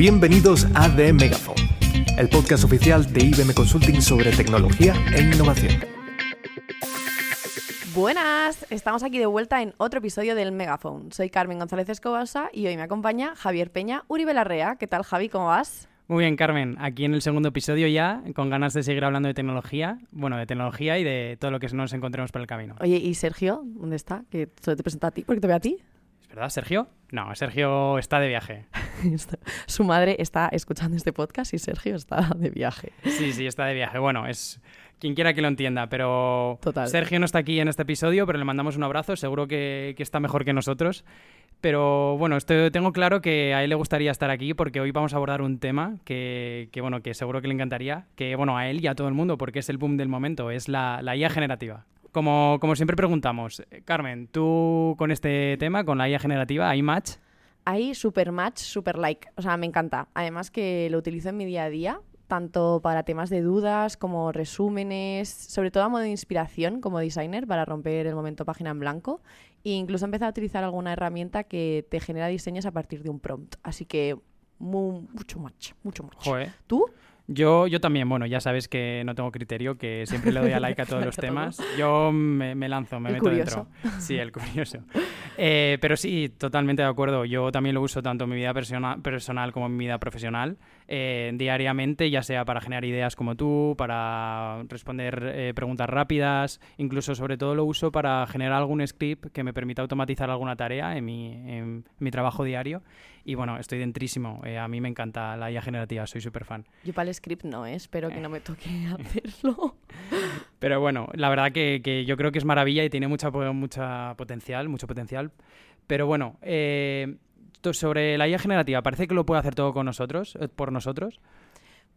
Bienvenidos a The Megaphone, el podcast oficial de IBM Consulting sobre tecnología e innovación. Buenas, estamos aquí de vuelta en otro episodio del Megaphone. Soy Carmen González Escobosa y hoy me acompaña Javier Peña Uribe Larrea. ¿Qué tal, Javi? ¿Cómo vas? Muy bien, Carmen. Aquí en el segundo episodio ya, con ganas de seguir hablando de tecnología, bueno, de tecnología y de todo lo que nos encontremos por el camino. Oye, ¿y Sergio? ¿Dónde está? Que solo te presenta a ti, porque te ve a ti. ¿Es verdad, Sergio? No, Sergio está de viaje. Su madre está escuchando este podcast y Sergio está de viaje. Sí, sí, está de viaje. Bueno, es quien quiera que lo entienda, pero Total. Sergio no está aquí en este episodio, pero le mandamos un abrazo, seguro que, que está mejor que nosotros. Pero bueno, tengo claro que a él le gustaría estar aquí porque hoy vamos a abordar un tema que, que, bueno, que seguro que le encantaría, que bueno, a él y a todo el mundo, porque es el boom del momento, es la, la IA generativa. Como, como siempre preguntamos, Carmen, tú con este tema, con la IA generativa, ¿hay match? Hay super match, super like. O sea, me encanta. Además que lo utilizo en mi día a día, tanto para temas de dudas como resúmenes, sobre todo a modo de inspiración como designer para romper el momento página en blanco. E incluso empecé a utilizar alguna herramienta que te genera diseños a partir de un prompt. Así que mu- mucho match, mucho match. Joder. ¿Tú? Yo, yo también, bueno, ya sabes que no tengo criterio, que siempre le doy a like a todos los temas. Yo me, me lanzo, me El meto curioso. dentro. Sí, el curioso. Eh, pero sí, totalmente de acuerdo. Yo también lo uso tanto en mi vida persona- personal como en mi vida profesional, eh, diariamente, ya sea para generar ideas como tú, para responder eh, preguntas rápidas, incluso sobre todo lo uso para generar algún script que me permita automatizar alguna tarea en mi, en mi trabajo diario. Y bueno, estoy dentrísimo. Eh, a mí me encanta la IA generativa, soy súper fan. Yo para el script no, ¿eh? espero que no me toque hacerlo. Pero bueno, la verdad que, que yo creo que es maravilla y tiene mucha, mucha potencial, mucho potencial. Pero bueno, eh, sobre la IA generativa, parece que lo puede hacer todo con nosotros, eh, por nosotros.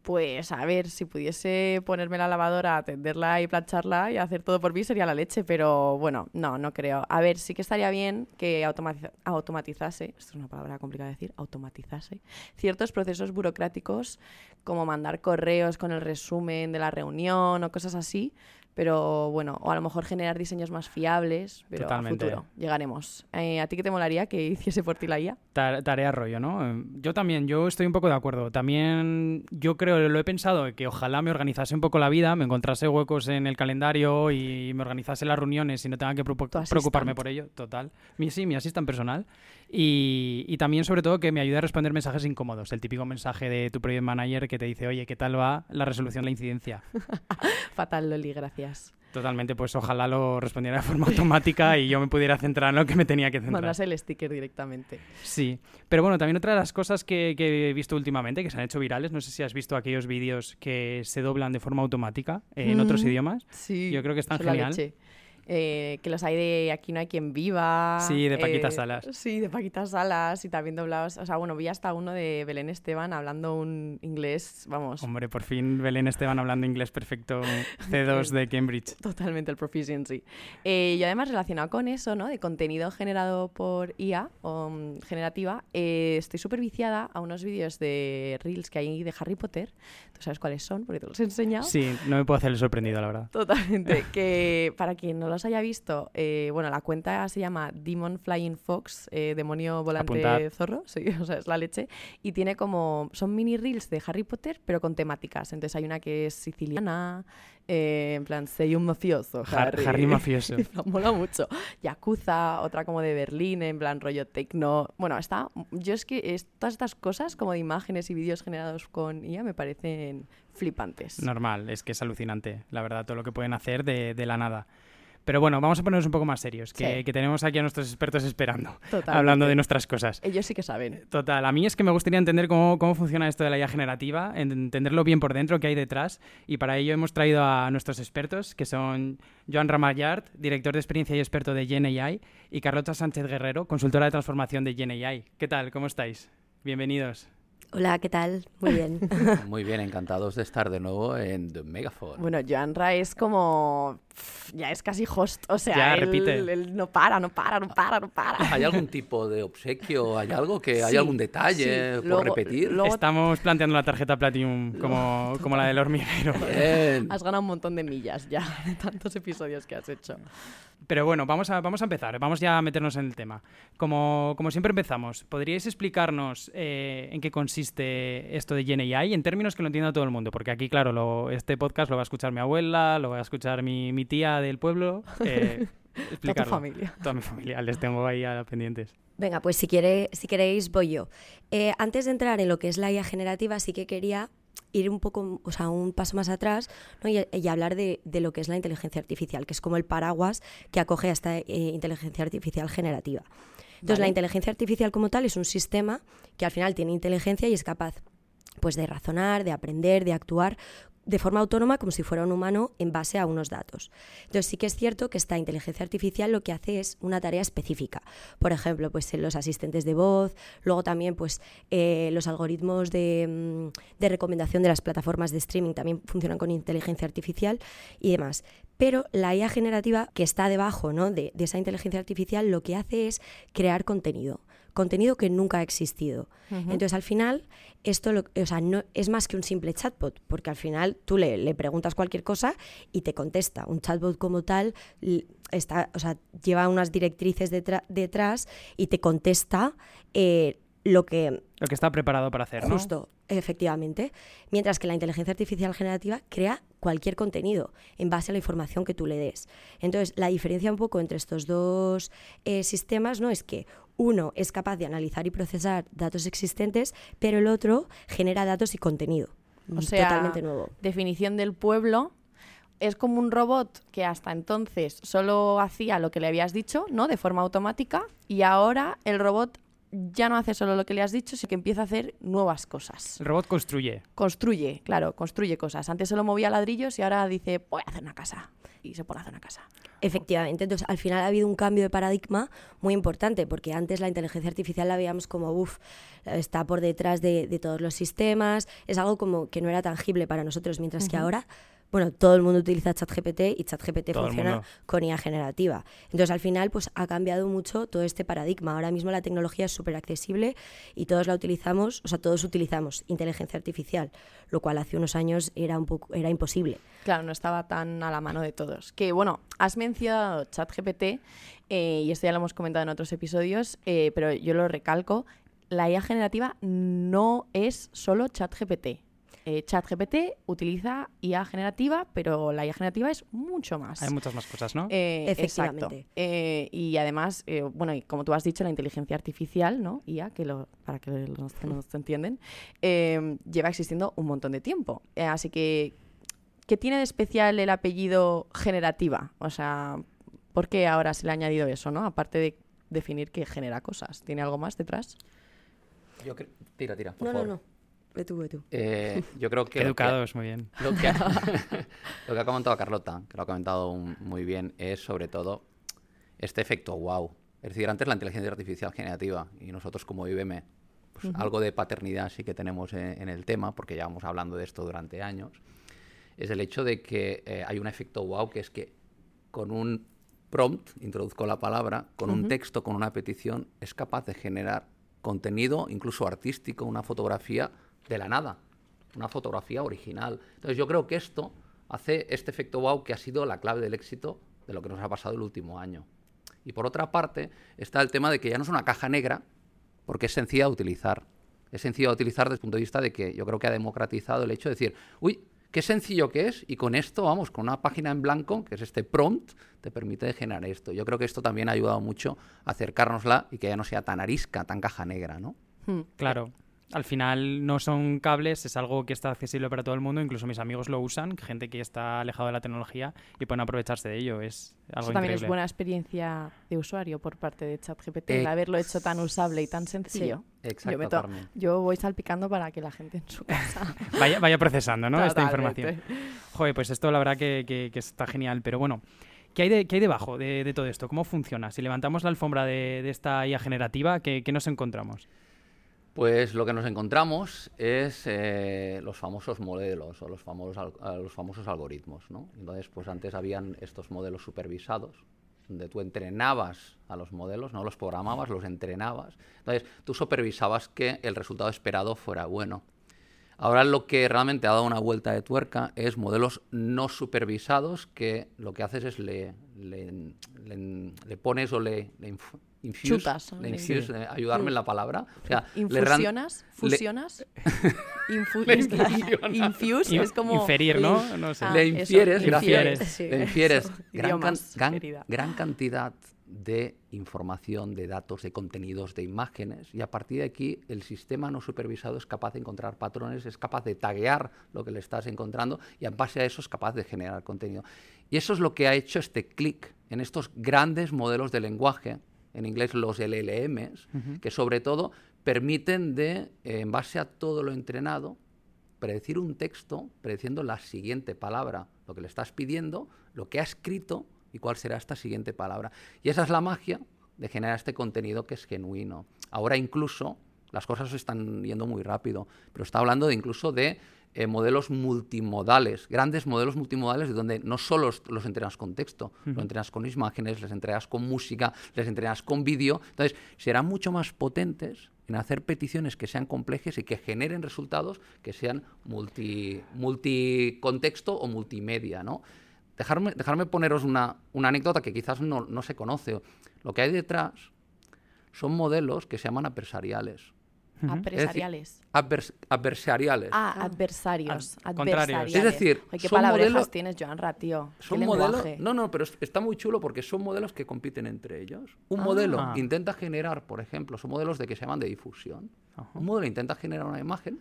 Pues a ver, si pudiese ponerme la lavadora, tenderla y plancharla y hacer todo por mí sería la leche, pero bueno, no, no creo. A ver, sí que estaría bien que automatiza- automatizase, esto es una palabra complicada de decir, automatizase, ciertos procesos burocráticos como mandar correos con el resumen de la reunión o cosas así, pero bueno, o a lo mejor generar diseños más fiables, pero Totalmente. a futuro llegaremos. Eh, ¿A ti qué te molaría que hiciese por ti la IA? Ta- Tarea rollo, ¿no? Eh, Yo también, yo estoy un poco de acuerdo. También yo creo, lo he pensado, que ojalá me organizase un poco la vida, me encontrase huecos en el calendario y me organizase las reuniones y no tenga que preocuparme por ello, total. Mi, sí, mi asistente personal. Y, y también, sobre todo, que me ayude a responder mensajes incómodos. El típico mensaje de tu project manager que te dice, oye, ¿qué tal va la resolución de la incidencia? Fatal, Loli, gracias. Totalmente, pues ojalá lo respondiera de forma automática y yo me pudiera centrar en lo que me tenía que centrar. Mandas el sticker directamente. Sí, pero bueno, también otra de las cosas que, que he visto últimamente, que se han hecho virales, no sé si has visto aquellos vídeos que se doblan de forma automática eh, en otros Mm. idiomas. Sí, Yo creo que están la genial. leche. Eh, que los hay de Aquí no hay quien viva. Sí, de Paquita eh, Salas. Sí, de Paquita Salas y también doblados. O sea, bueno, vi hasta uno de Belén Esteban hablando un inglés, vamos, Hombre, por fin Belén Esteban hablando inglés perfecto C2 de Cambridge. totalmente el proficiency. Eh, y además relacionado con eso, ¿no? De contenido generado por IA o mm, generativa, eh, estoy súper viciada a unos vídeos de Reels que hay de Harry Potter. ¿Tú sabes cuáles son? Porque te los he enseñado. Sí, no me puedo hacer el sorprendido, la verdad. Totalmente. Que para quien no los haya visto, eh, bueno, la cuenta se llama Demon Flying Fox, eh, demonio volante Apuntad. zorro, sí, o sea, es la leche. Y tiene como, son mini reels de Harry Potter, pero con temáticas. Entonces hay una que es siciliana, eh, en plan, soy un mafioso, Har- Harry. Harry mafioso. Me mola mucho. Yakuza, otra como de Berlín, en plan rollo tecno. Bueno, está. Yo es que es- todas estas cosas, como de imágenes y vídeos generados con IA, me parecen flipantes. Normal, es que es alucinante, la verdad, todo lo que pueden hacer de, de la nada. Pero bueno, vamos a ponernos un poco más serios, que, Sí. que tenemos aquí a nuestros expertos esperando, Totalmente. hablando de nuestras cosas. Ellos sí que saben. Total, a mí es que me gustaría entender cómo, cómo funciona esto de la IA generativa, en- entenderlo bien por dentro, qué hay detrás, y para ello hemos traído a nuestros expertos, que son Joan Ramallart, director de experiencia y experto de GenAI, y Carlota Sánchez Guerrero, consultora de transformación de GenAI. ¿Qué tal? ¿Cómo estáis? Bienvenidos. Hola, ¿qué tal? Muy bien. Muy bien, encantados de estar de nuevo en The Megaphone. Bueno, Joanra es como. Ya es casi host. O sea, Ya, él, repite. él no para, no para, no para, no para. ¿Hay algún tipo de obsequio? ¿Hay algo que hay Sí, algún detalle sí. por Luego- repetir? luego- Estamos planteando la tarjeta Platinum como, como la del hormiguero. Bien. Has ganado un montón de millas ya de tantos episodios que has hecho. Pero bueno, vamos a, vamos a empezar, vamos ya a meternos en el tema. Como, como siempre empezamos, ¿podríais explicarnos eh, en qué consiste esto de GenAI en términos que lo entienda todo el mundo? Porque aquí, claro, lo- este podcast lo va a escuchar mi abuela, lo va a escuchar mi, mi tía del pueblo. eh, Toda tu familia. Toda mi familia, les tengo ahí a pendientes. Venga, pues si, quiere, si queréis voy yo. Eh, antes de entrar en lo que es la IA generativa, sí que quería ir un poco, o sea, un paso más atrás ¿no? y, y hablar de, de lo que es la inteligencia artificial, que es como el paraguas que acoge a esta eh, inteligencia artificial generativa. Entonces, la inteligencia artificial como tal es un sistema que al final tiene inteligencia y es capaz pues de razonar, de aprender, de actuar de forma autónoma como si fuera un humano en base a unos datos. Entonces sí que es cierto que esta inteligencia artificial lo que hace es una tarea específica. Por ejemplo, pues los asistentes de voz, luego también pues eh, los algoritmos de, mm, de recomendación de las plataformas de streaming también funcionan con inteligencia artificial y demás. Pero la IA generativa que está debajo ¿no? de esa inteligencia artificial lo que hace es crear contenido, contenido que nunca ha existido. Entonces, al final, esto lo- o sea, no, es más que un simple chatbot, porque al final tú le, le preguntas cualquier cosa y te contesta. Un chatbot como tal está, o sea, lleva unas directrices detra- detrás y te contesta eh, lo que Lo que está preparado para hacer, ¿no? Justo, efectivamente. Mientras que la inteligencia artificial generativa crea cualquier contenido en base a la información que tú le des. Entonces, la diferencia un poco entre estos dos eh, sistemas ¿no? es que uno es capaz de analizar y procesar datos existentes, pero el otro genera datos y contenido. O sea, totalmente nuevo. definición del pueblo es como un robot que hasta entonces solo hacía lo que le habías dicho, ¿no? De forma automática y ahora el robot ya no hace solo lo que le has dicho, sino que empieza a hacer nuevas cosas. El robot construye. Construye, claro, construye cosas. Antes solo movía ladrillos y ahora dice, voy a hacer una casa. Y se pone a hacer una casa. Efectivamente, entonces al final ha habido un cambio de paradigma muy importante, porque antes la inteligencia artificial la veíamos como, uff, está por detrás de, de todos los sistemas, es algo como que no era tangible para nosotros, mientras que ahora, bueno, todo el mundo utiliza ChatGPT y ChatGPT Todo funciona con IA generativa. Entonces al final pues ha cambiado mucho todo este paradigma. Ahora mismo la tecnología es súper accesible y todos la utilizamos, o sea, todos utilizamos inteligencia artificial, lo cual hace unos años era un poco era imposible. Claro, no estaba tan a la mano de todos. Que bueno, has mencionado ChatGPT eh, y esto ya lo hemos comentado en otros episodios, eh, pero yo lo recalco. La IA generativa no es solo ChatGPT. Eh, ChatGPT utiliza IA generativa, pero la IA generativa es mucho más. Hay muchas más cosas, ¿no? Eh, Efectivamente. exacto. Eh, y además, eh, bueno, y como tú has dicho, la inteligencia artificial, ¿no? IA, que lo, para que los que no entienden, eh, lleva existiendo un montón de tiempo. Eh, así que, ¿qué tiene de especial el apellido generativa? O sea, ¿por qué ahora se le ha añadido eso, no? Aparte de definir que genera cosas. ¿Tiene algo más detrás? Yo Tira, tira, por No, no, favor. no. Ve tú, ve tú. Eh, yo creo que... Lo que- educados, muy bien. Lo que, lo que ha comentado Carlota, que lo ha comentado un- muy bien, es sobre todo este efecto wow. Es decir, antes la inteligencia artificial generativa y nosotros como IBM, pues algo de paternidad sí que tenemos en, en el tema, porque llevamos hablando de esto durante años, es el hecho de que eh, hay un efecto wow que es que con un prompt, introduzco la palabra, con un texto, con una petición, es capaz de generar contenido, incluso artístico, una fotografía de la nada, una fotografía original. Entonces yo creo que esto hace este efecto wow que ha sido la clave del éxito de lo que nos ha pasado el último año. Y por otra parte está el tema de que ya no es una caja negra, porque es sencilla de utilizar. Es sencilla de utilizar desde el punto de vista de que yo creo que ha democratizado el hecho de decir, uy, qué sencillo que es, y con esto, vamos, con una página en blanco, que es este prompt, te permite generar esto. Yo creo que esto también ha ayudado mucho a acercárnosla y que ya no sea tan arisca, tan caja negra, ¿no? Hmm. Claro. Al final no son cables, es algo que está accesible para todo el mundo, incluso mis amigos lo usan, gente que está alejado de la tecnología y pueden aprovecharse de ello, es algo Eso también increíble. es buena experiencia de usuario por parte de ChatGPT, Eh, el haberlo hecho tan usable y tan sencillo. Exacto, yo, meto- Carmen. yo voy salpicando para que la gente en su casa Vaya, vaya procesando, ¿no? Esta información. Joder, pues esto la verdad que, que- que está genial, pero bueno. ¿Qué hay, de, qué hay debajo de, de todo esto? ¿Cómo funciona? Si levantamos la alfombra de, de esta IA generativa, ¿qué, qué nos encontramos? Pues lo que nos encontramos es eh, los famosos modelos o los famosos, los famosos algoritmos. ¿no? Entonces, pues antes habían estos modelos supervisados, donde tú entrenabas a los modelos, no los programabas, los entrenabas. Entonces, tú supervisabas que el resultado esperado fuera bueno. Ahora lo que realmente ha dado una vuelta de tuerca es modelos no supervisados que lo que haces es le, le, le- pones o le, infuse, Chutas, le le- infuse, eh, ayudarme en la palabra. O sea, ¿Infusionas? le- ¿Fusionas? Infu- Le infusionas. Infuse In- es como... inferir, ¿no? No sé. Ah, le eso, infieres, infieres. gracias. Sí, le infieres eso, gran, can- gran cantidad de información, de datos, de contenidos, de imágenes, y a partir de aquí el sistema no supervisado es capaz de encontrar patrones, es capaz de taguear lo que le estás encontrando y en base a eso es capaz de generar contenido. Y eso es lo que ha hecho este clic en estos grandes modelos de lenguaje, en inglés los LLMs, que sobre todo permiten de, eh, en base a todo lo entrenado, predecir un texto prediciendo la siguiente palabra, lo que le estás pidiendo, lo que ha escrito y cuál será esta siguiente palabra. Y esa es la magia de generar este contenido que es genuino. Ahora incluso las cosas se están yendo muy rápido, pero está hablando de incluso de eh, modelos multimodales, grandes modelos multimodales de donde no solo los- entrenas con texto, los entrenas con imágenes, les entrenas con música, les entrenas con vídeo. Entonces, serán mucho más potentes en hacer peticiones que sean complejas y que generen resultados que sean multi, multicontexto o multimedia, ¿no? Dejarme, dejarme poneros una, una anécdota que quizás no, no se conoce. Lo que hay detrás son modelos que se llaman adversariales. Adversariales. Advers- adversariales. Ah, adversarios. adversariales. Es decir, Ay, qué son palabrejas modelos- tienes, Joanra, tío. Qué Son modelos. No, no, pero es- está muy chulo porque son modelos que compiten entre ellos. Un Ah. modelo intenta generar, por ejemplo, son modelos de que se llaman de difusión. Ajá. Un modelo intenta generar una imagen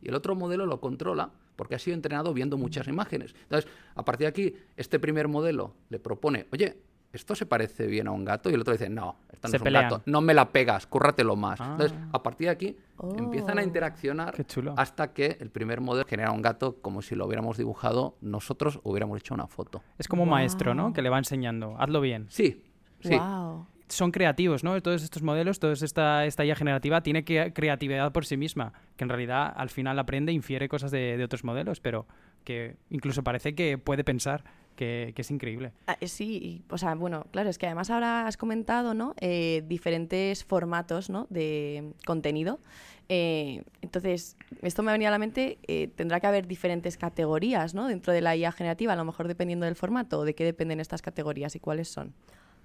y el otro modelo lo controla porque ha sido entrenado viendo muchas imágenes. Entonces, a partir de aquí, este primer modelo le propone, oye, esto se parece bien a un gato y el otro dice, no, esto no Se es un pelean. gato, no me la pegas, cúrratelo más. Ah. Entonces, a partir de aquí, empiezan a Oh. interaccionar Qué chulo. hasta que el primer modelo genera un gato como si lo hubiéramos dibujado nosotros hubiéramos hecho una foto. Es como un maestro, ¿no? Que le va enseñando. Hazlo bien. Sí, sí. Guau. Son creativos, ¿no? Todos estos modelos, toda esta, esta IA generativa tiene que, creatividad por sí misma, que en realidad al final aprende, infiere cosas de, de otros modelos, pero que incluso parece que puede pensar, que, que es increíble. Ah, eh, Sí, y, o sea, bueno, claro, es que además ahora has comentado, ¿no? Eh, diferentes formatos, ¿no? De contenido. Eh, entonces, esto me ha venido a la mente, eh, tendrá que haber diferentes categorías, ¿no? Dentro de la IA generativa, a lo mejor dependiendo del formato, de qué dependen estas categorías y cuáles son.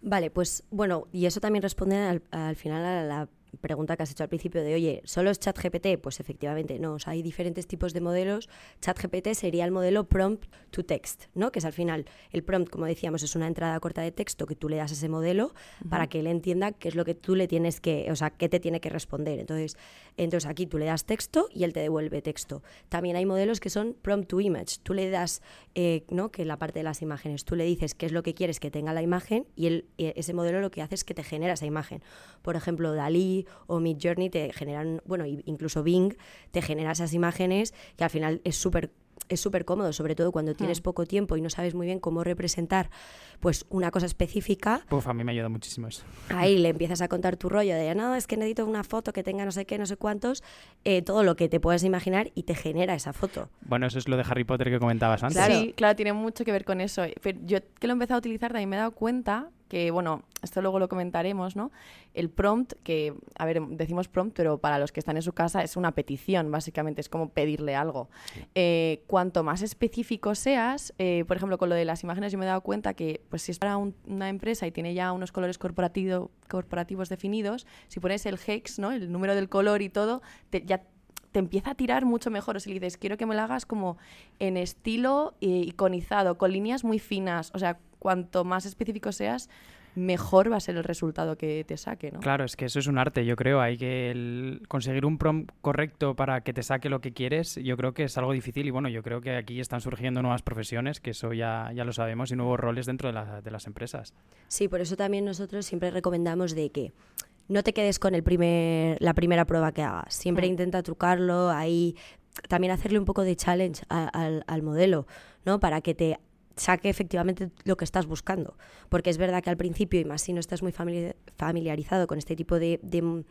Vale, pues bueno, y eso también responde al, al final a la pregunta que has hecho al principio de, oye, ¿solo es ChatGPT? Pues efectivamente no, o sea, hay diferentes tipos de modelos. ChatGPT sería el modelo prompt to text, ¿no? Que es al final, el prompt, como decíamos, es una entrada corta de texto que tú le das a ese modelo para que él entienda qué es lo que tú le tienes que, o sea, qué te tiene que responder. Entonces, entonces aquí tú le das texto y él te devuelve texto. También hay modelos que son prompt to image. Tú le das, eh, ¿no? Que la parte de las imágenes, tú le dices qué es lo que quieres que tenga la imagen y él, y ese modelo lo que hace es que te genera esa imagen. Por ejemplo, Dalí o Midjourney te generan, bueno, incluso Bing te genera esas imágenes que al final es súper es súper cómodo, sobre todo cuando tienes poco tiempo y no sabes muy bien cómo representar pues una cosa específica, Uf, a mí me ayuda muchísimo eso. ahí le empiezas a contar tu rollo de, no, es que necesito una foto que tenga no sé qué, no sé cuántos, eh, todo lo que te puedes imaginar y te genera esa foto. Bueno, eso es lo de Harry Potter que comentabas antes. Claro. Sí, claro, tiene mucho que ver con eso. Pero yo que lo he empezado a utilizar también me he dado cuenta que, bueno, esto luego lo comentaremos, ¿no? El prompt, que, a ver, decimos prompt, pero para los que están en su casa es una petición, básicamente, es como pedirle algo. Eh, cuanto más específico seas, eh, por ejemplo, con lo de las imágenes yo me he dado cuenta que, pues si es para un- una empresa y tiene ya unos colores corporativo- corporativos definidos, si pones el hex, ¿no? El número del color y todo, te- ya te empieza a tirar mucho mejor. O si le dices, quiero que me lo hagas como en estilo eh, iconizado, con líneas muy finas. O sea, cuanto más específico seas, mejor va a ser el resultado que te saque, ¿no? Claro, es que eso es un arte, yo creo. Hay que el- conseguir un prompt correcto para que te saque lo que quieres, yo creo que es algo difícil. Y bueno, yo creo que aquí están surgiendo nuevas profesiones, que eso ya, ya lo sabemos, y nuevos roles dentro de, la- de las empresas. Sí, por eso también nosotros siempre recomendamos de que no te quedes con el primer, la primera prueba que hagas. Siempre intenta trucarlo, ahí también hacerle un poco de challenge a- al, al modelo, ¿no? Para que te saque efectivamente lo que estás buscando. Porque es verdad que al principio, y más si no estás muy famili- familiarizado con este tipo de, de-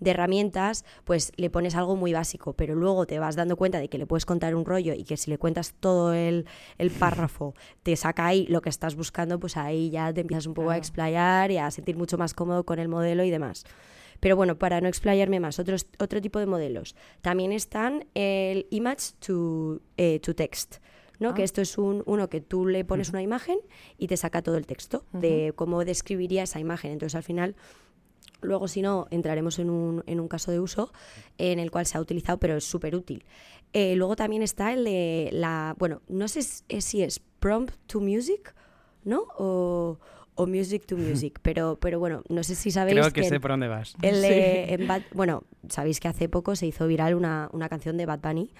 de herramientas, pues le pones algo muy básico, pero luego te vas dando cuenta de que le puedes contar un rollo y que si le cuentas todo el, el párrafo, te saca ahí lo que estás buscando, pues ahí ya te empiezas un poco a explayar y a sentir mucho más cómodo con el modelo y demás. Pero bueno, para no explayarme más, otros, otro tipo de modelos. También están el image to, eh, to text. ¿No? Que Ah. esto es un, uno que tú le pones una imagen y te saca todo el texto de cómo describiría esa imagen. Entonces, al final, luego si no, entraremos en un, en un caso de uso en el cual se ha utilizado, pero es súper útil. Eh, luego también está el de la, bueno, no sé si es, prompt to music, ¿no? O, o music to music, pero, pero bueno, no sé si sabéis Creo que que sé por dónde vas. el de- en Bad- bueno, sabéis que hace poco se hizo viral una, una canción de Bad Bunny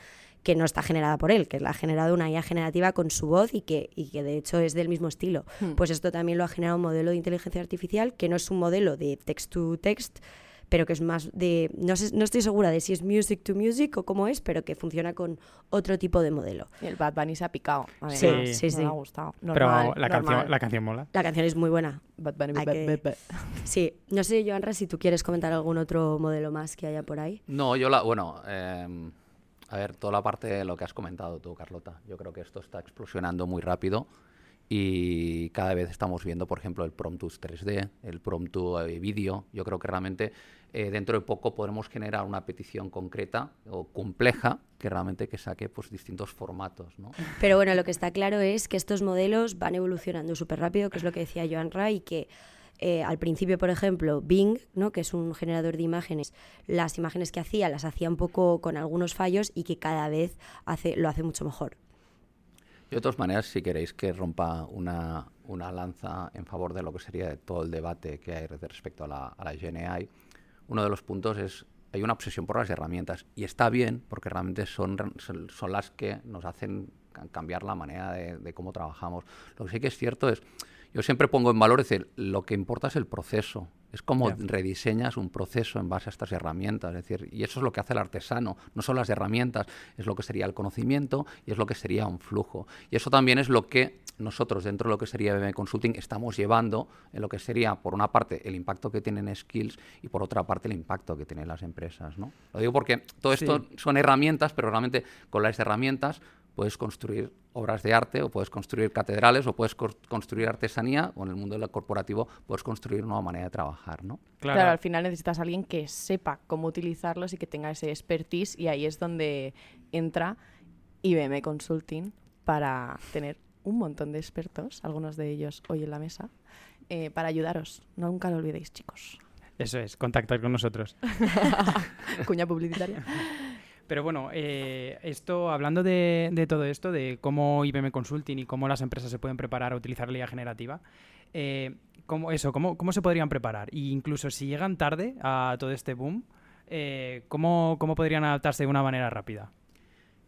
que no está generada por él, que la ha generado una IA generativa con su voz y que, y que de hecho es del mismo estilo. Hmm. Pues esto también lo ha generado un modelo de inteligencia artificial que no es un modelo de text to text, pero que es más de, no, sé, no estoy segura de si es music to music o cómo es, pero que funciona con otro tipo de modelo. Y el Bad Bunny se ha picado. Sí, además. sí, No sí. me ha gustado. Pero Normal, la, canción, normal. la canción mola. La canción es muy buena. Bad Bunny, bad- que- bad- bad. Sí, no sé, Joanra, si tú quieres comentar algún otro modelo más que haya por ahí. No, yo la, bueno, eh, a ver, toda la parte de lo que has comentado tú, Carlota. Yo creo que esto está explosionando muy rápido y cada vez estamos viendo, por ejemplo, el Promptus 3D, el Promptu eh, vídeo. Yo creo que realmente eh, dentro de poco podremos generar una petición concreta o compleja que realmente que saque pues distintos formatos, ¿no? Pero bueno, lo que está claro es que estos modelos van evolucionando súper rápido, que es lo que decía Joan Ray, y que eh, al principio, por ejemplo, Bing, ¿no? que es un generador de imágenes, las imágenes que hacía las hacía un poco con algunos fallos y que cada vez hace, lo hace mucho mejor. Yo, de todas maneras, si queréis que rompa una, una lanza en favor de lo que sería todo el debate que hay respecto a la, a GNI, uno de los puntos es hay una obsesión por las herramientas y está bien porque realmente son, son, las que nos hacen ca- cambiar la manera de, de cómo trabajamos. Lo que sí que es cierto es, yo siempre pongo en valor, es decir, lo que importa es el proceso. Es como rediseñas un proceso en base a estas herramientas. Es decir, y eso es lo que hace el artesano. No son las herramientas, es lo que sería el conocimiento y es lo que sería un flujo. Y eso también es lo que nosotros, dentro de lo que sería BM Consulting, estamos llevando en lo que sería, por una parte, el impacto que tienen skills y por otra parte, el impacto que tienen las empresas. ¿no? Lo digo porque todo esto son herramientas, pero realmente con las herramientas puedes construir obras de arte o puedes construir catedrales o puedes construir artesanía o en el mundo del corporativo puedes construir una nueva manera de trabajar, ¿no? Claro. Claro. al final necesitas a alguien que sepa cómo utilizarlos y que tenga ese expertise y ahí es donde entra IBM Consulting para tener un montón de expertos, algunos de ellos hoy en la mesa, eh, para ayudaros. No, nunca lo olvidéis, chicos. Eso es, contactar con nosotros. Cuña publicitaria. Pero bueno, eh, esto, hablando de, de todo esto, de cómo IBM Consulting y cómo las empresas se pueden preparar a utilizar la IA generativa, eh, ¿cómo, eso, ¿cómo, ¿cómo se podrían preparar? E incluso si llegan tarde a todo este boom, eh, ¿cómo, ¿cómo podrían adaptarse de una manera rápida?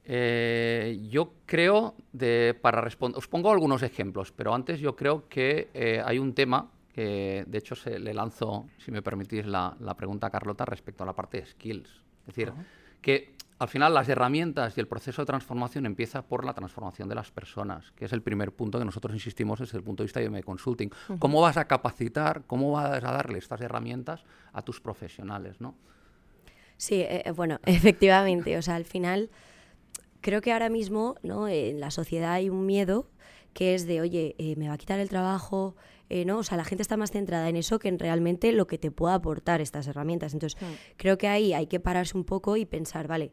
Eh, yo creo, de, para responder, os pongo algunos ejemplos, pero antes yo creo que eh, hay un tema que, de hecho, se, le lanzo, si me permitís, la, la pregunta a Carlota respecto a la parte de skills. Es decir, que al final las herramientas y el proceso de transformación empieza por la transformación de las personas, que es el primer punto que nosotros insistimos desde el punto de vista de IBM Consulting. ¿Cómo vas a capacitar, cómo vas a darle estas herramientas a tus profesionales? ¿no? Sí, eh, eh, bueno, efectivamente. O sea, al final, creo que ahora mismo ¿no? en la sociedad hay un miedo que es de, oye, eh, me va a quitar el trabajo, eh, ¿no? O sea, la gente está más centrada en eso que en realmente lo que te pueda aportar estas herramientas. Entonces, creo que ahí hay que pararse un poco y pensar, vale,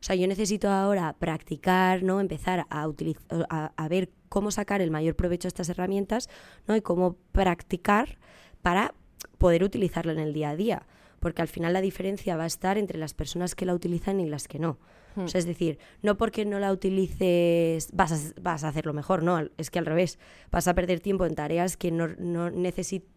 o sea, yo necesito ahora practicar, ¿no? Empezar a, a, a ver cómo sacar el mayor provecho a estas herramientas, ¿no? Y cómo practicar para poder utilizarla en el día a día. Porque al final la diferencia va a estar entre las personas que la utilizan y las que no. O sea, es decir, no porque no la utilices vas a, vas a hacerlo mejor, no, es que al revés, vas a perder tiempo en tareas que no, no necesitas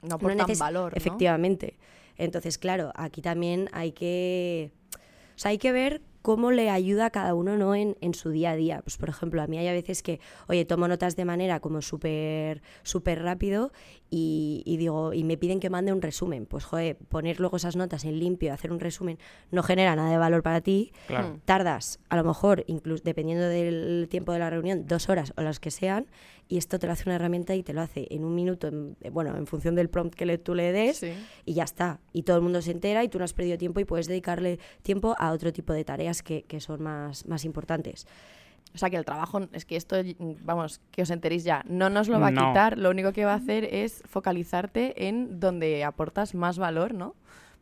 No aportan neces- valor, ¿no? Efectivamente. Entonces, claro, aquí también hay que. O sea, hay que ver cómo le ayuda a cada uno ¿no? en, en su día a día. Pues, por ejemplo, a mí hay a veces que, oye, tomo notas de manera como súper súper rápido y, y digo, y me piden que mande un resumen. Pues, joder, poner luego esas notas en limpio, hacer un resumen, no genera nada de valor para ti. Claro. Tardas, a lo mejor, incluso dependiendo del tiempo de la reunión, dos horas o las que sean, y esto te lo hace una herramienta y te lo hace en un minuto, en- eh, bueno, en función del prompt que le, tú le des, Sí. y ya está. Y todo el mundo se entera y tú no has perdido tiempo y puedes dedicarle tiempo a otro tipo de tareas que, que son más, más importantes. O sea que el trabajo, es que esto, vamos, que os enteréis ya, no nos lo va a No. quitar, lo único que va a hacer es focalizarte en donde aportas más valor, ¿no?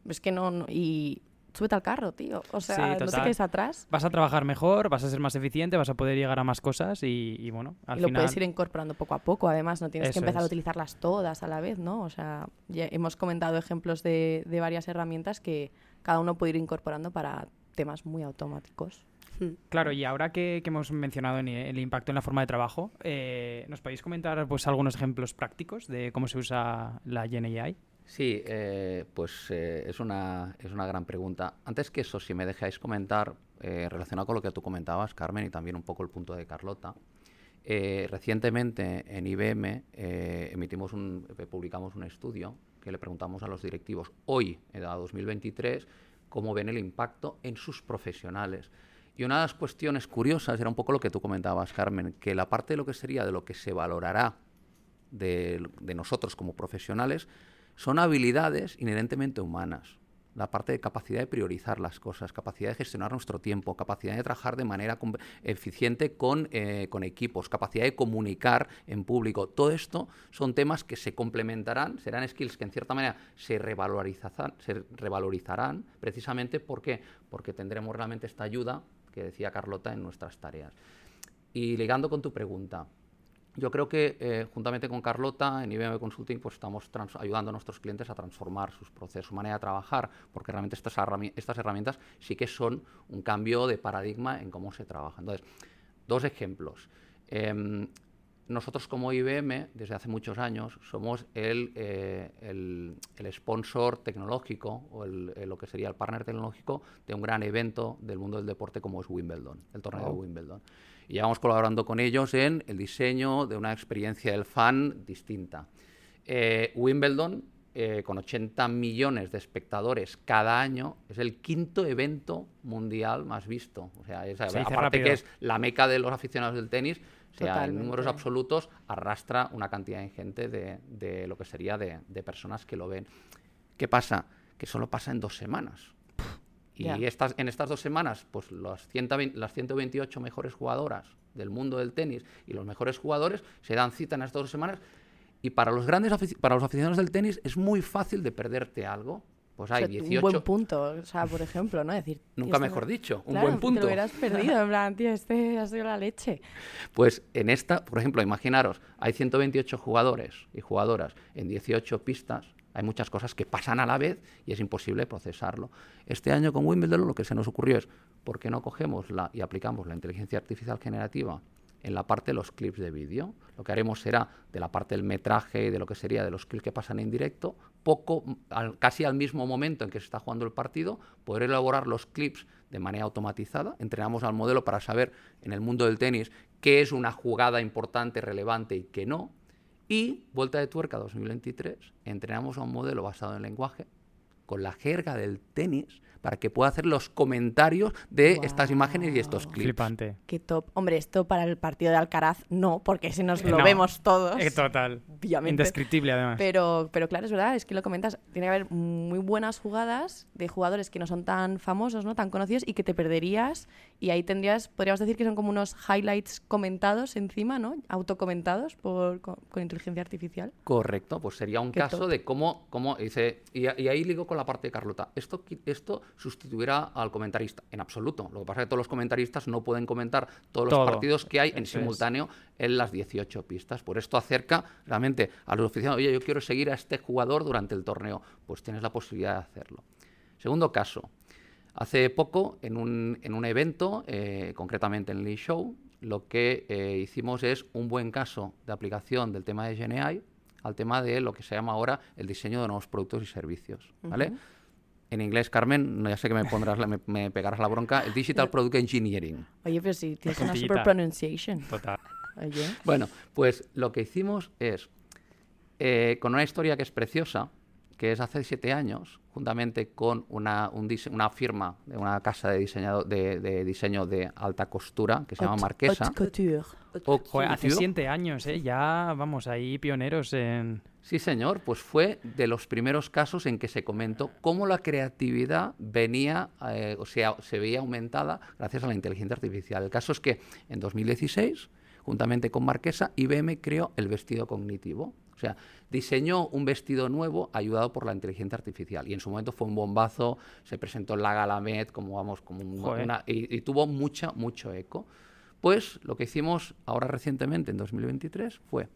Es que no, no- y súbete al carro, tío. O sea, Sí, no te quedes atrás. Vas a trabajar mejor, vas a ser más eficiente, vas a poder llegar a más cosas y, y bueno, al y lo final... puedes ir incorporando poco a poco, además, no tienes que empezar a utilizarlas todas a la vez, ¿no? O sea, ya hemos comentado ejemplos de, de varias herramientas que cada uno puede ir incorporando para temas muy automáticos. Claro, y ahora que, que hemos mencionado en el impacto en la forma de trabajo, eh, ¿nos podéis comentar pues, algunos ejemplos prácticos de cómo se usa la GenAI? Sí, eh, pues eh, es, una, es una gran pregunta. Antes que eso, si me dejáis comentar, eh, relacionado con lo que tú comentabas, Carmen, y también un poco el punto de Carlota, eh, recientemente en IBM eh, emitimos un, publicamos un estudio que le preguntamos a los directivos hoy, en la 2023, cómo ven el impacto en sus profesionales. Y una de las cuestiones curiosas era un poco lo que tú comentabas, Carmen, que la parte de lo que sería de lo que se valorará de nosotros como profesionales son habilidades inherentemente humanas. La parte de capacidad de priorizar las cosas, capacidad de gestionar nuestro tiempo, capacidad de trabajar de manera eficiente con, eh, con equipos, capacidad de comunicar en público. Todo esto son temas que se complementarán, serán skills que en cierta manera se revalorizarán, se revalorizarán precisamente porque tendremos realmente esta ayuda que decía Carlota en nuestras tareas. Y ligando con tu pregunta, yo creo que eh, juntamente con Carlota en IBM Consulting pues estamos trans- ayudando a nuestros clientes a transformar sus procesos, su manera de trabajar, porque realmente estas, herrami- estas herramientas sí que son un cambio de paradigma en cómo se trabaja. Entonces, dos ejemplos. Em, nosotros como IBM, desde hace muchos años, somos el, eh, el, el sponsor tecnológico o el- eh, lo que sería el partner tecnológico de un gran evento del mundo del deporte como es Wimbledon, el torneo de Wimbledon. Y llevamos colaborando con ellos en el diseño de una experiencia del fan distinta. Eh, Wimbledon, eh, con 80 millones de espectadores cada año, es el quinto evento mundial más visto. O sea, es- Se dice aparte rápido. que es la meca de los aficionados del tenis, o sea, en números absolutos arrastra una cantidad ingente de, de lo que sería de, de personas que lo ven. ¿Qué pasa? Que solo pasa en dos semanas. Y Ya. estas, en estas dos semanas, pues las, 120 las 128 mejores jugadoras del mundo del tenis y los mejores jugadores se dan cita en estas dos semanas. Y para los grandes para los aficionados del tenis es muy fácil de perderte algo. Pues O hay sea, 18. Un buen punto, o sea, por ejemplo, ¿no? Decir, Nunca esto mejor me- dicho, un Claro, buen Te punto. lo hubieras perdido, en plan, tío, este ha sido la leche. Pues en esta, por ejemplo, imaginaros, hay 128 jugadores y jugadoras en 18 pistas. Hay muchas cosas que pasan a la vez y es imposible procesarlo. Este año con Wimbledon lo que se nos ocurrió es, ¿por qué no cogemos la, y aplicamos la inteligencia artificial generativa en la parte de los clips de vídeo? Lo que haremos será, de la parte del metraje y de lo que sería de los clips que pasan en directo, poco, al- casi al mismo momento en que se está jugando el partido, poder elaborar los clips de manera automatizada. Entrenamos al modelo para saber en el mundo del tenis qué es una jugada importante, relevante y qué no. Y, vuelta de tuerca 2023, entrenamos a un modelo basado en lenguaje, con la jerga del tenis, para que pueda hacer los comentarios de estas imágenes y estos clips. Flipante. Qué top. Hombre, esto para el partido de Alcaraz no, porque si nos lo No. vemos todos. Eh, total. Obviamente. Indescriptible, además. Pero, pero claro, es verdad, es que lo comentas, tiene que haber muy buenas jugadas de jugadores que no son tan famosos, ¿no? tan conocidos y que te perderías y ahí tendrías, podríamos decir que son como unos highlights comentados encima, ¿no? Autocomentados por, con, con inteligencia artificial. Correcto, pues sería un Qué caso top. de cómo, cómo dice, y, y ahí ligo con la parte de Carlota, esto, esto sustituirá al comentarista, en absoluto. Lo que pasa es que todos los comentaristas no pueden comentar todos los partidos que hay en Eso es. simultáneo en las 18 pistas. Por esto acerca realmente a los aficionados, oye, yo quiero seguir a este jugador durante el torneo, pues tienes la posibilidad de hacerlo. Segundo caso, hace poco en un, en un evento, eh, concretamente en Lee Show, lo que eh, hicimos es un buen caso de aplicación del tema de GNI al tema de lo que se llama ahora el diseño de nuevos productos y servicios. ¿vale? En inglés, Carmen, no, ya sé que me, pondrás la- me, me pegarás la bronca, el Digital Product Engineering. Oye, pero si tienes una puntillita. super pronunciation. Total. Oye. Bueno, pues lo que hicimos es, eh, con una historia que es preciosa, que es hace siete años, juntamente con una, un dise- una firma de una casa de, diseñado, de, de diseño de alta costura que se llama Marquesa. haute couture. Haute hace Couture. siete años, ¿eh? Ya, vamos, ahí pioneros en... Sí, señor, pues fue de los primeros casos en que se comentó cómo la creatividad venía, eh, o sea, se veía aumentada gracias a la inteligencia artificial. El caso es que en 2016, juntamente con Marquesa, IBM creó el vestido cognitivo. O sea, diseñó un vestido nuevo ayudado por la inteligencia artificial. Y en su momento fue un bombazo, se presentó en la Galamet como, vamos, como un- una... Y, y tuvo mucha, mucho eco. Pues lo que hicimos ahora recientemente, en 2023, fue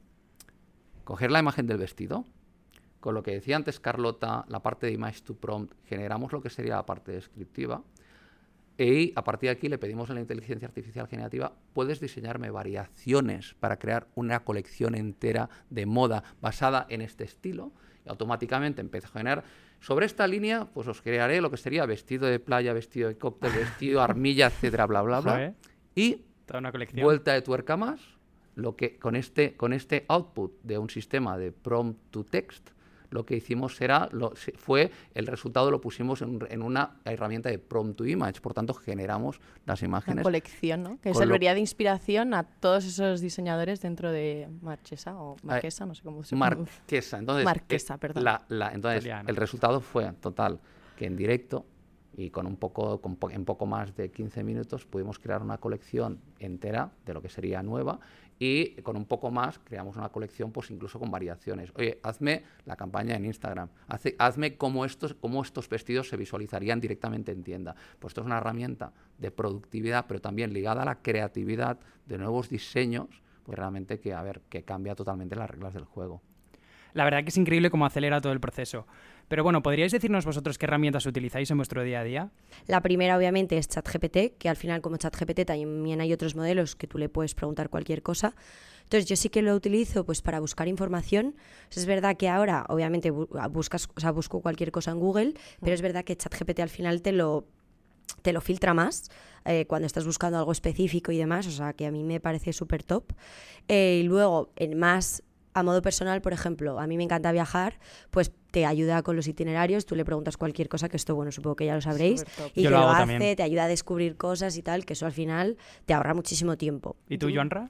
coger la imagen del vestido, con lo que decía antes Carlota, la parte de Image to Prompt, generamos lo que sería la parte descriptiva. Y a partir de aquí le pedimos a la inteligencia artificial generativa, puedes diseñarme variaciones para crear una colección entera de moda basada en este estilo. Y automáticamente empezó a generar, sobre esta línea, pues os crearé lo que sería vestido de playa, vestido de cóctel, vestido armilla, etcétera, bla, bla, bla. Y toda una colección. vuelta de tuerca más, lo que con este, con este output de un sistema de prompt to text, lo que hicimos era, lo- fue el resultado lo pusimos en, un- en una herramienta de prompt to image, por tanto generamos las Una imágenes. colección, ¿no? Que lo- serviría de inspiración a todos esos diseñadores dentro de Marchesa o Marquesa, no sé cómo se llama. Marquesa, entonces, Marquesa, eh, perdón. la- la- entonces Italiano. el resultado fue total que en directo y con un poco, con po- en poco más de 15 minutos pudimos crear una colección entera de lo que sería nueva y con un poco más creamos una colección pues incluso con variaciones. Oye, hazme la campaña en Instagram, hazme cómo estos, cómo estos vestidos se visualizarían directamente en tienda. Pues esto es una herramienta de productividad, pero también ligada a la creatividad de nuevos diseños, pues realmente que, a ver, que cambia totalmente las reglas del juego. La verdad que es increíble cómo acelera todo el proceso. Pero bueno, ¿podríais decirnos vosotros qué herramientas utilizáis en vuestro día a día? La primera, obviamente, es ChatGPT, que al final, como ChatGPT, también hay otros modelos que tú le puedes preguntar cualquier cosa. Entonces, yo sí que lo utilizo pues para buscar información. Es verdad que ahora, obviamente, bu- buscas, o sea, busco cualquier cosa en Google, pero es verdad que ChatGPT al final te lo te lo filtra más eh, cuando estás buscando algo específico y demás, o sea que a mí me parece súper top. Eh, y luego, en más a modo personal, por ejemplo, a mí me encanta viajar, pues te ayuda con los itinerarios, tú le preguntas cualquier cosa, que esto, bueno, supongo que ya lo sabréis, y Yo te lo hace, también. te ayuda a descubrir cosas y tal, que eso al final te ahorra muchísimo tiempo. ¿Y tú, Joanra?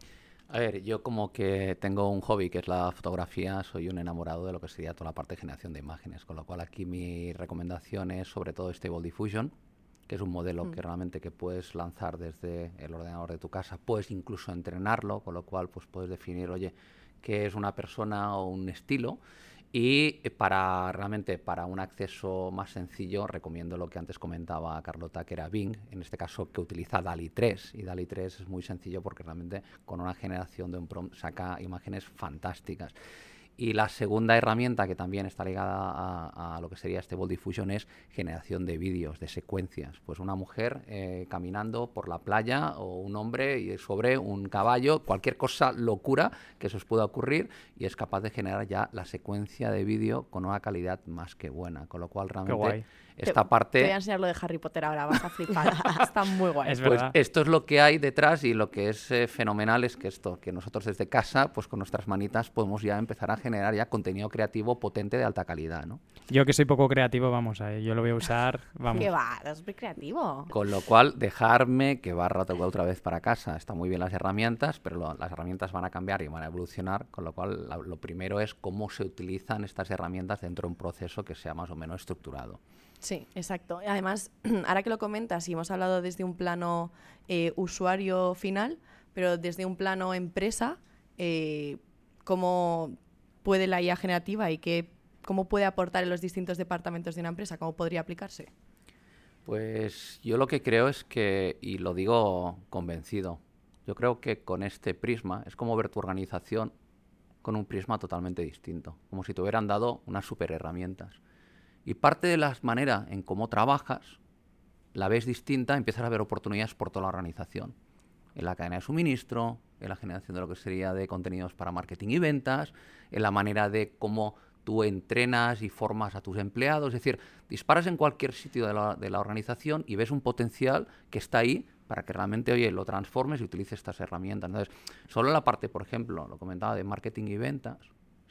A ver, yo como que tengo un hobby que es la fotografía, soy un enamorado de lo que sería toda la parte de generación de imágenes, con lo cual aquí mi recomendación es sobre todo Stable Diffusion, que es un modelo que realmente que puedes lanzar desde el ordenador de tu casa, puedes incluso entrenarlo, con lo cual pues puedes definir, oye, qué es una persona o un estilo y eh, para realmente para un acceso más sencillo recomiendo lo que antes comentaba Carlota que era Bing, en este caso que utiliza DALI 3 y DALI 3 es muy sencillo porque realmente con una generación de un prompt saca imágenes fantásticas. Y la segunda herramienta que también está ligada a, a lo que sería Stable Diffusion es generación de vídeos, de secuencias. Pues una mujer eh, caminando por la playa o un hombre sobre un caballo, cualquier cosa locura que se os pueda ocurrir y es capaz de generar ya la secuencia de vídeo con una calidad más que buena. Con lo cual realmente. Esta Te- parte... Te voy a enseñar lo de Harry Potter ahora, vas a flipar. Está muy guay. Es Pues verdad. esto es lo que hay detrás y lo que es eh, fenomenal es que esto, que nosotros desde casa, pues con nuestras manitas podemos ya empezar a generar ya contenido creativo potente de alta calidad, ¿no? Yo que soy poco creativo, vamos, a yo lo voy a usar, vamos. ¿Qué va? Es muy creativo. Con lo cual, dejarme que barra otra- otra vez para casa. Están muy bien las herramientas, pero lo- las herramientas van a cambiar y van a evolucionar, con lo cual la- lo primero es cómo se utilizan estas herramientas dentro de un proceso que sea más o menos estructurado. Sí, exacto. Además, ahora que lo comentas, y hemos hablado desde un plano eh, usuario final, pero desde un plano empresa, eh, ¿cómo puede la IA generativa y qué, cómo puede aportar en los distintos departamentos de una empresa? ¿Cómo podría aplicarse? Pues yo lo que creo es que, y lo digo convencido, yo creo que con este prisma es como ver tu organización con un prisma totalmente distinto, como si te hubieran dado unas super herramientas. Y parte de la manera en cómo trabajas la ves distinta, empiezas a ver oportunidades por toda la organización. En la cadena de suministro, en la generación de lo que sería de contenidos para marketing y ventas, en la manera de cómo tú entrenas y formas a tus empleados. Es decir, disparas en cualquier sitio de la, organización y ves un potencial que está ahí para que realmente, lo transformes y utilices estas herramientas. Entonces, solo la parte, por ejemplo, lo comentaba de marketing y ventas,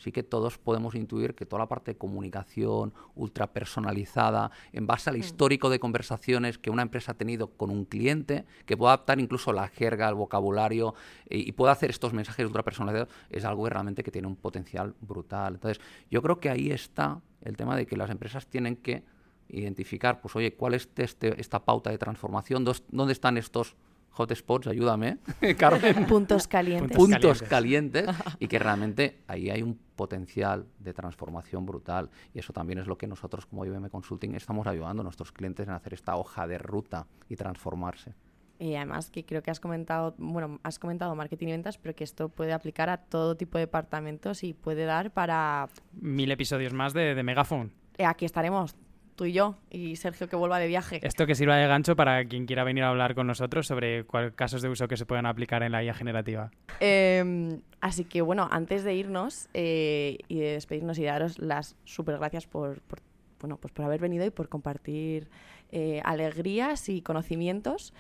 sí que todos podemos intuir que toda la parte de comunicación ultra personalizada, en base al histórico de conversaciones que una empresa ha tenido con un cliente, que pueda adaptar incluso la jerga, el vocabulario eh, y pueda hacer estos mensajes ultra personalizados, es algo que realmente que tiene un potencial brutal. Entonces, yo creo que ahí está el tema de que las empresas tienen que identificar, pues oye, ¿cuál es este, esta pauta de transformación? ¿Dónde están estos hotspots, ayúdame, Carmen. Puntos calientes. puntos calientes y que realmente ahí hay un potencial de transformación brutal y eso también es lo que nosotros como IBM Consulting estamos ayudando a nuestros clientes en hacer esta hoja de ruta y transformarse. Y además que creo que has comentado, bueno, has comentado marketing y ventas, pero que esto puede aplicar a todo tipo de departamentos y puede dar para... Mil episodios más de, de Megaphone. Eh, aquí estaremos, tú y yo, y Sergio que vuelva de viaje. Esto que sirva de gancho para quien quiera venir a hablar con nosotros sobre cuál, casos de uso que se puedan aplicar en la IA generativa. Eh, así que bueno, antes de irnos eh, y de despedirnos y daros las super gracias por, por, bueno, pues por haber venido y por compartir eh, alegrías y conocimientos,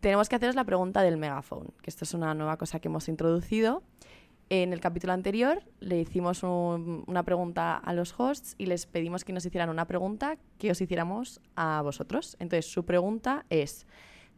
tenemos que haceros la pregunta del megaphone, que esto es una nueva cosa que hemos introducido. En el capítulo anterior le hicimos un- una pregunta a los hosts y les pedimos que nos hicieran una pregunta que os hiciéramos a vosotros. Entonces, su pregunta es,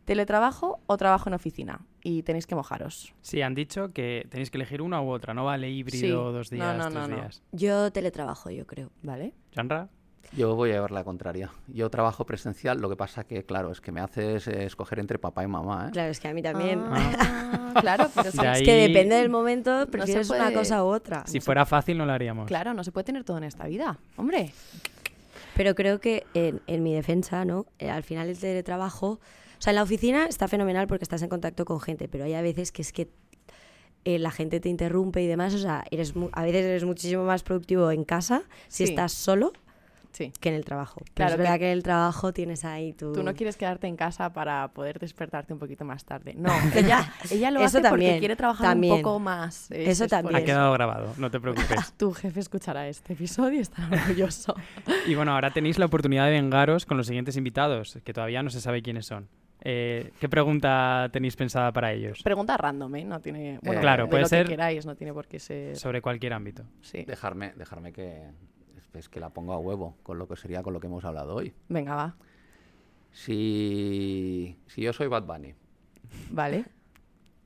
¿teletrabajo o trabajo en oficina? Y tenéis que mojaros. Sí, han dicho que tenéis que elegir una u otra, no vale híbrido, Sí. dos No, días, no, tres no, no. días. Yo teletrabajo, yo creo. ¿Vale? ¿Janra? Yo voy a llevar la contraria. Yo trabajo presencial, lo que pasa que, claro, es que me haces eh, escoger entre papá y mamá, ¿eh? Claro, es que a mí también. Ah, claro, pero. De Es ahí- que depende del momento, prefieres una puede- cosa u otra. Si fuera fácil no lo haríamos. Claro, no se puede tener todo en esta vida. Hombre, Pero creo que en, en mi defensa, ¿no? Eh, al final el teletrabajo, o sea, en la oficina está fenomenal porque estás en contacto con gente, pero hay a veces que es que eh, la gente te interrumpe y demás, o sea, eres mu- a veces eres muchísimo más productivo en casa si Sí. estás solo sí. que en el trabajo. Pero Claro es que- verdad que en el trabajo tienes ahí tu... Tú no quieres quedarte en casa para poder despertarte un poquito más tarde. No, ella, ella lo Eso hace porque quiere trabajar también. un poco más. Es- Eso es también. Ha quedado grabado, no te preocupes. Tu jefe escuchará este episodio y estará orgulloso. y bueno, ahora tenéis la oportunidad de vengaros con los siguientes invitados, que todavía no se sabe quiénes son. Eh, ¿Qué pregunta tenéis pensada para ellos? Pregunta random, ¿eh? No tiene... Bueno, Claro, de puede lo ser- que queráis, no tiene por qué ser... Sobre cualquier ámbito. Sí. Dejarme, dejarme que, es que la pongo a huevo con lo que sería con lo que hemos hablado hoy. Venga, va. Si, si yo soy Bad Bunny Vale.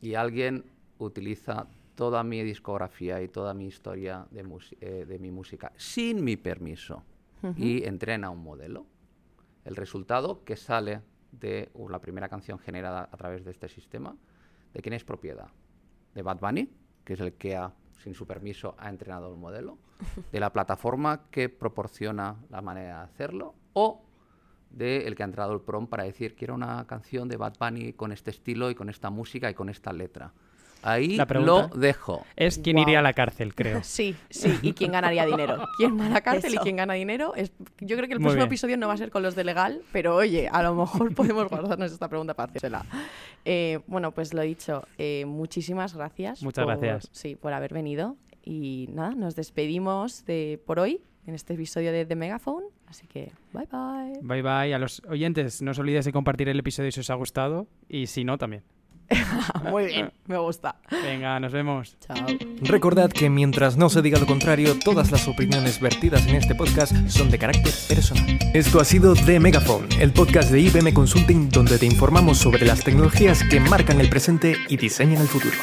y alguien utiliza toda mi discografía y toda mi historia de, eh, de mi música sin mi permiso y entrena un modelo, el resultado que sale de uh, la primera canción generada a través de este sistema, ¿de quién es propiedad? ¿De Bad Bunny, que es el que ha, sin su permiso ha entrenado el modelo? ¿De la plataforma que proporciona la manera de hacerlo? ¿O de el que ha entrado el prom para decir quiero una canción de Bad Bunny con este estilo y con esta música y con esta letra? Ahí La lo dejo. Es quien Guau. iría a la cárcel, creo. Sí, sí. ¿Y quién ganaría dinero? ¿Quién va a la cárcel y quién gana dinero? Es- yo creo que el Muy próximo bien. episodio no va a ser con los de legal, pero oye, a lo mejor podemos guardarnos esta pregunta para hacérsela. Eh, bueno, pues lo dicho, eh, muchísimas gracias. Muchas por- gracias. Sí, por haber venido. Y nada, nos despedimos de, por hoy en este episodio de The Megaphone. Así que, bye bye. Bye bye. A los oyentes, no os olvidéis de compartir el episodio si os ha gustado y si no, también. Muy bien, me gusta. Venga, nos vemos. Chao. Recordad que mientras no se diga lo contrario, todas las opiniones vertidas en este podcast son de carácter personal. Esto ha sido The Megaphone, el podcast de IBM Consulting donde te informamos sobre las tecnologías que marcan el presente y diseñan el futuro.